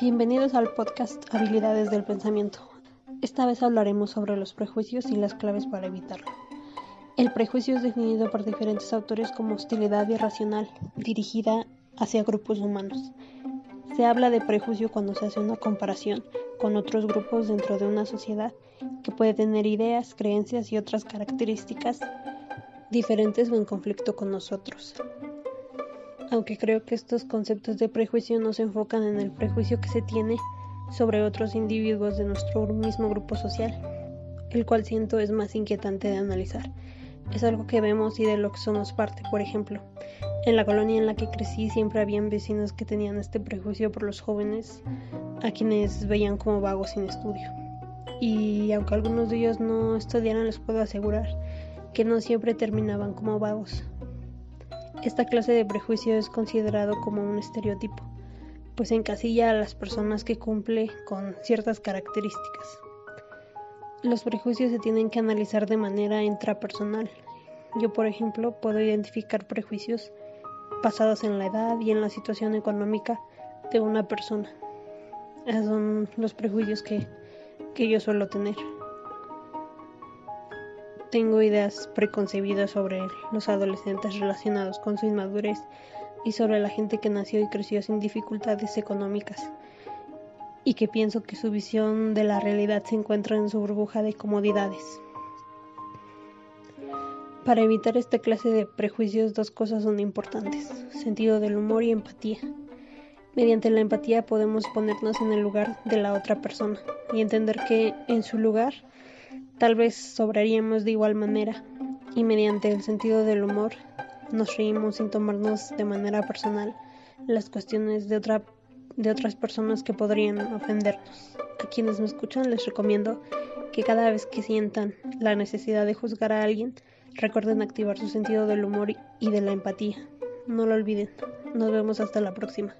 Bienvenidos al podcast Habilidades del Pensamiento. Esta vez hablaremos sobre los prejuicios y las claves para evitarlo. El prejuicio es definido por diferentes autores como hostilidad irracional dirigida hacia grupos humanos. Se habla de prejuicio cuando se hace una comparación con otros grupos dentro de una sociedad que puede tener ideas, creencias y otras características diferentes o en conflicto con nosotros aunque creo que estos conceptos de prejuicio no se enfocan en el prejuicio que se tiene sobre otros individuos de nuestro mismo grupo social, el cual siento es más inquietante de analizar. Es algo que vemos y de lo que somos parte, por ejemplo. En la colonia en la que crecí siempre habían vecinos que tenían este prejuicio por los jóvenes, a quienes veían como vagos sin estudio. Y aunque algunos de ellos no estudiaran, les puedo asegurar que no siempre terminaban como vagos. Esta clase de prejuicio es considerado como un estereotipo, pues encasilla a las personas que cumple con ciertas características. Los prejuicios se tienen que analizar de manera intrapersonal. Yo, por ejemplo, puedo identificar prejuicios basados en la edad y en la situación económica de una persona. Esos son los prejuicios que, que yo suelo tener tengo ideas preconcebidas sobre los adolescentes relacionados con su inmadurez y sobre la gente que nació y creció sin dificultades económicas y que pienso que su visión de la realidad se encuentra en su burbuja de comodidades. Para evitar esta clase de prejuicios dos cosas son importantes, sentido del humor y empatía. Mediante la empatía podemos ponernos en el lugar de la otra persona y entender que en su lugar Tal vez sobraríamos de igual manera y mediante el sentido del humor nos reímos sin tomarnos de manera personal las cuestiones de, otra, de otras personas que podrían ofendernos. A quienes me escuchan les recomiendo que cada vez que sientan la necesidad de juzgar a alguien, recuerden activar su sentido del humor y de la empatía. No lo olviden. Nos vemos hasta la próxima.